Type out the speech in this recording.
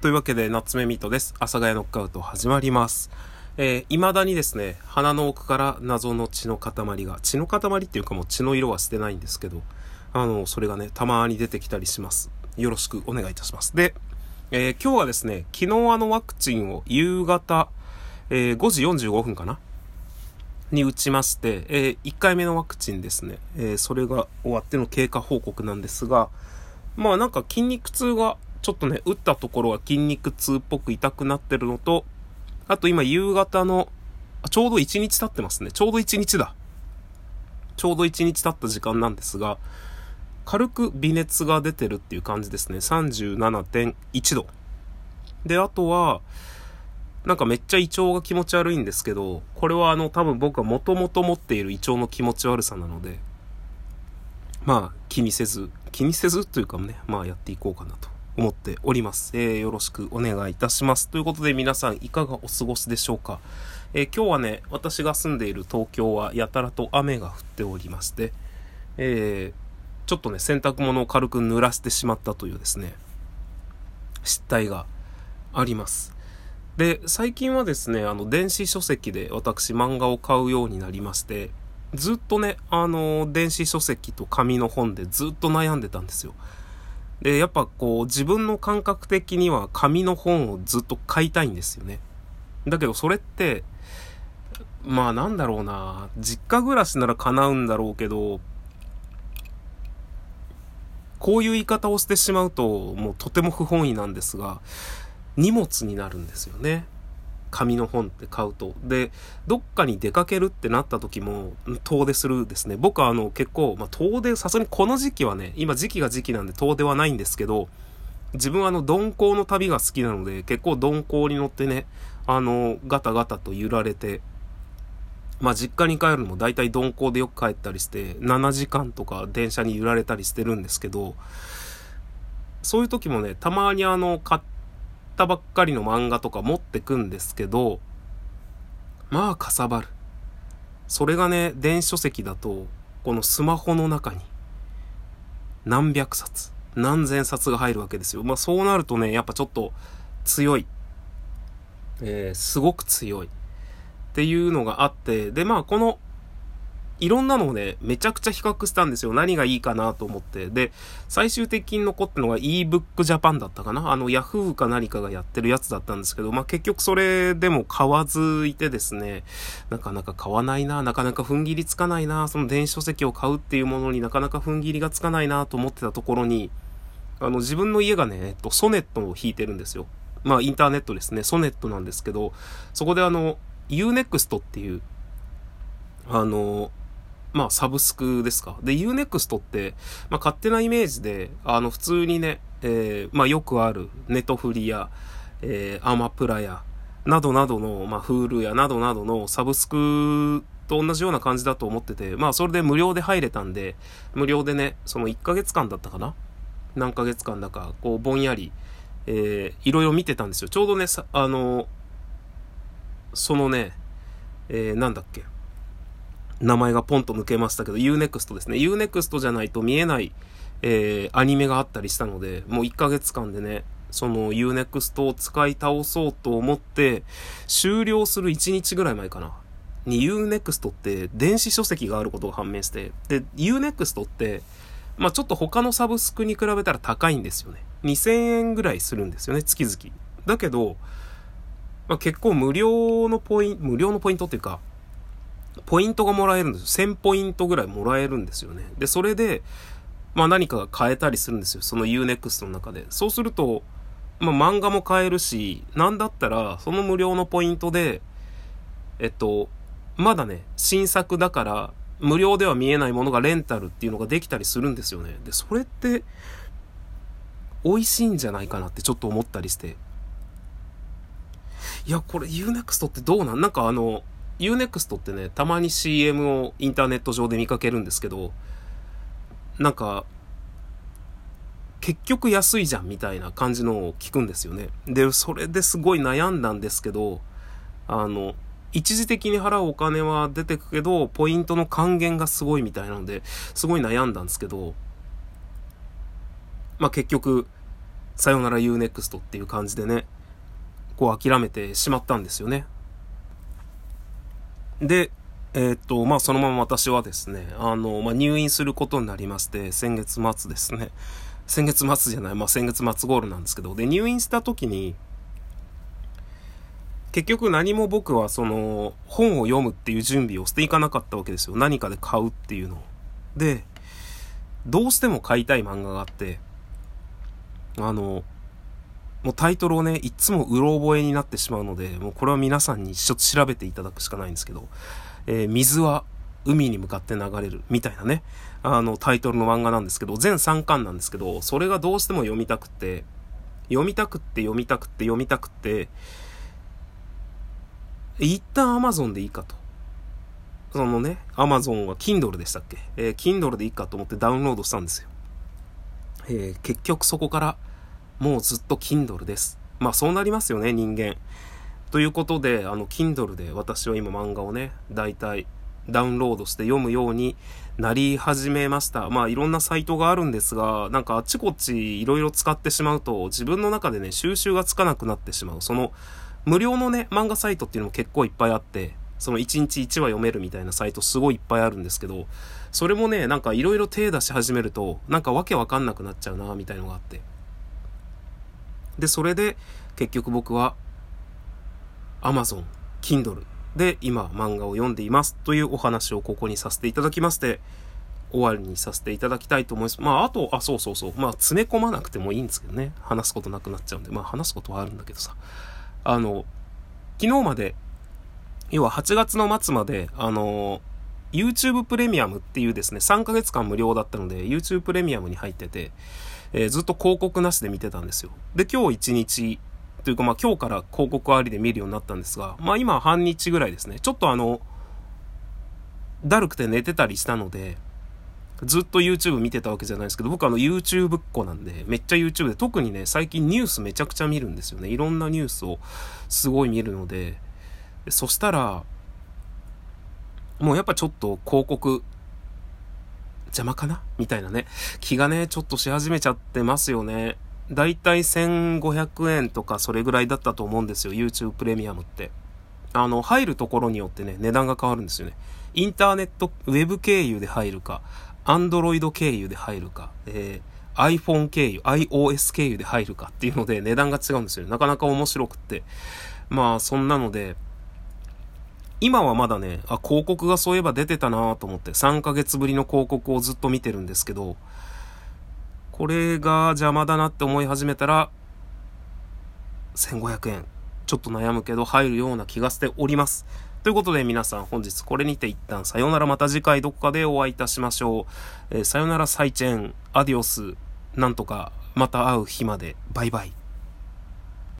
というわけで、夏目ミートです。阿佐ヶ谷ノックアウト始まります。えー、未だにですね、鼻の奥から謎の血の塊が、血の塊っていうかもう血の色はしてないんですけど、あの、それがね、たまに出てきたりします。よろしくお願いいたします。で、えー、今日はですね、昨日あのワクチンを夕方、えー、5時45分かな？に打ちまして、えー、1回目のワクチンですね、えー、それが終わっての経過報告なんですが、まあなんか筋肉痛がちょっとね、打ったところは筋肉痛っぽく痛くなってるのと、あと今夕方の、ちょうど1日経ってますね。ちょうど1日だ。ちょうど1日経った時間なんですが、軽く微熱が出てるっていう感じですね。37.1度。で、あとは、なんかめっちゃ胃腸が気持ち悪いんですけど、これはあの多分僕はもともと持っている胃腸の気持ち悪さなので、まあ気にせず、気にせずというかね、まあやっていこうかなと思っております。えー、よろしくお願いいたします。ということで皆さんいかがお過ごしでしょうか？えー、今日はね、私が住んでいる東京はやたらと雨が降っておりまして、えー、ちょっとね、洗濯物を軽く濡らしてしまったというですね、失態があります。で、最近はですね、あの、電子書籍で私漫画を買うようになりまして、ずっとね、あの、電子書籍と紙の本でずっと悩んでたんですよ。で、やっぱこう自分の感覚的には紙の本をずっと買いたいんですよね。だけどそれって、まあなんだろうな、実家暮らしなら叶うんだろうけど、こういう言い方をしてしまうと、もうとても不本意なんですが、荷物になるんですよね。紙の本って買うと。で、どっかに出かけるってなった時も、遠出するですね。僕はあの結構、まあ、遠出、さすがにこの時期はね、今時期が時期なんで遠出はないんですけど、自分はあの鈍行の旅が好きなので、結構鈍行に乗ってね、あの、ガタガタと揺られて、まあ実家に帰るのも大体鈍行でよく帰ったりして、7時間とか電車に揺られたりしてるんですけど、そういう時もね、たまにあの、買ってたばっかりの漫画とか持ってくんですけど、まあかさばる。それがね、電子書籍だと、このスマホの中に、何百冊、何千冊が入るわけですよ。まあそうなるとね、やっぱちょっと強い。えー、すごく強い。っていうのがあって、で、まあこのいろんなのをね、めちゃくちゃ比較したんですよ。何がいいかなと思って。で、最終的に残ったのが ebook Japan だったかなあの Yahoo か何かがやってるやつだったんですけど、まあ、結局それでも買わずいてですね、なかなか買わないな、なかなか踏ん切りつかないな、その電子書籍を買うっていうものになかなか踏ん切りがつかないなと思ってたところに、あの、自分の家がね、えっと、ソネットを引いてるんですよ。まあ、インターネットですね。ソネットなんですけど、そこであの、Unext っていう、あの、まあ、サブスクですか。で、Unext って、まあ、勝手なイメージで、あの、普通にね、えー、まあ、よくある、ネトフリや、えー、アマプラや、などなどの、まあ、フールやなどなどのサブスクと同じような感じだと思ってて、まあ、それで無料で入れたんで、無料でね、その1ヶ月間だったかな？何ヶ月間だか、こう、ぼんやり、えー、いろいろ見てたんですよ。ちょうどね、さ、あの、そのね、えー、なんだっけ？名前がポンと抜けましたけど、Unext ですね。Unext じゃないと見えない、えー、アニメがあったりしたので、もう1ヶ月間でね、その Unext を使い倒そうと思って、終了する1日ぐらい前かな。に Unext って電子書籍があることが判明して、で、Unext って、まあちょっと他のサブスクに比べたら高いんですよね。2000円ぐらいするんですよね、月々。だけど、まあ、結構無料のポイント、無料のポイントっていうか、ポイントがもらえるんですよ。1000ポイントぐらいもらえるんですよね。で、それで、まあ何かが買えたりするんですよ。その Unext の中で。そうすると、まあ漫画も買えるし、なんだったら、その無料のポイントで、えっと、まだね、新作だから、無料では見えないものがレンタルっていうのができたりするんですよね。で、それって、美味しいんじゃないかなってちょっと思ったりして。いや、これ Unext ってどうなん？なんかあの、Unext ってね、たまに CM をインターネット上で見かけるんですけど、なんか、結局安いじゃんみたいな感じのを聞くんですよね。で、それですごい悩んだんですけど、あの、一時的に払うお金は出てくけど、ポイントの還元がすごいみたいなので、すごい悩んだんですけど、まあ結局、さよなら UNEXT っていう感じでね、こう諦めてしまったんですよね。で、えー、っと、まあ、そのまま私はですね、あの、まあ、入院することになりまして、先月末ですね。先月末じゃない、まあ、先月末ゴールなんですけど、で、入院した時に、結局何も僕はその、本を読むっていう準備をしていかなかったわけですよ。何かで買うっていうのを。で、どうしても買いたい漫画があって、あの、もうタイトルをね、いつもうろ覚えになってしまうので、もうこれは皆さんにちょっと調べていただくしかないんですけど、えー、水は海に向かって流れるみたいなね、あのタイトルの漫画なんですけど、全3巻なんですけど、それがどうしても読みたくて、読みたくって読みたくって読みたくって、一旦 Amazon でいいかと。そのね、Amazon は Kindle でしたっけ？えー、Kindle でいいかと思ってダウンロードしたんですよ。えー、結局そこからもうずっと Kindle です。まあそうなりますよね、人間。ということで、あの、Kindle で私は今漫画をね、大体ダウンロードして読むようになり始めました。まあいろんなサイトがあるんですが、なんかあっちこっちいろいろ使ってしまうと自分の中でね、収集がつかなくなってしまう。その無料のね、漫画サイトっていうのも結構いっぱいあって、その1日1話読めるみたいなサイトすごいいっぱいあるんですけど、それもね、なんかいろいろ手出し始めると、なんかわけわかんなくなっちゃうな、みたいのがあって。で、それで結局僕は Amazon、Kindle で今漫画を読んでいますというお話をここにさせていただきまして、終わりにさせていただきたいと思います。まあ、あと、あ、そうそうそう。まあ、詰め込まなくてもいいんですけどね。話すことなくなっちゃうんで。まあ、話すことはあるんだけどさ。あの、昨日まで、要は8月の末まで、あの、YouTube プレミアムっていうですね、3ヶ月間無料だったので、YouTube プレミアムに入ってて、えー、ずっと広告なしで見てたんですよ。で、今日1日、というかまあ今日から広告ありで見るようになったんですが、まあ今半日ぐらいですね。ちょっとあの、だるくて寝てたりしたので、ずっと YouTube 見てたわけじゃないですけど、僕あの YouTube っ子なんで、めっちゃ YouTube で、特にね、最近ニュースめちゃくちゃ見るんですよね。いろんなニュースをすごい見るので、そしたら、もうやっぱちょっと広告、邪魔かな？みたいなね、気がね、ちょっとし始めちゃってますよね。だいたい1500円とかそれぐらいだったと思うんですよ。YouTube プレミアムって。あの、入るところによってね、値段が変わるんですよね。インターネット、ウェブ経由で入るか、アンドロイド経由で入るか、えー、iPhone 経由、iOS 経由で入るかっていうので値段が違うんですよ。なかなか面白くって。まあ、そんなので、今はまだね、あ、広告がそういえば出てたなと思って、3ヶ月ぶりの広告をずっと見てるんですけど、これが邪魔だなって思い始めたら、1500円。ちょっと悩むけど入るような気がしております。ということで皆さん本日これにて一旦さよならまた次回どこかでお会いいたしましょう。えー、さよならサイチェン、アディオス、なんとかまた会う日まで。バイバイ。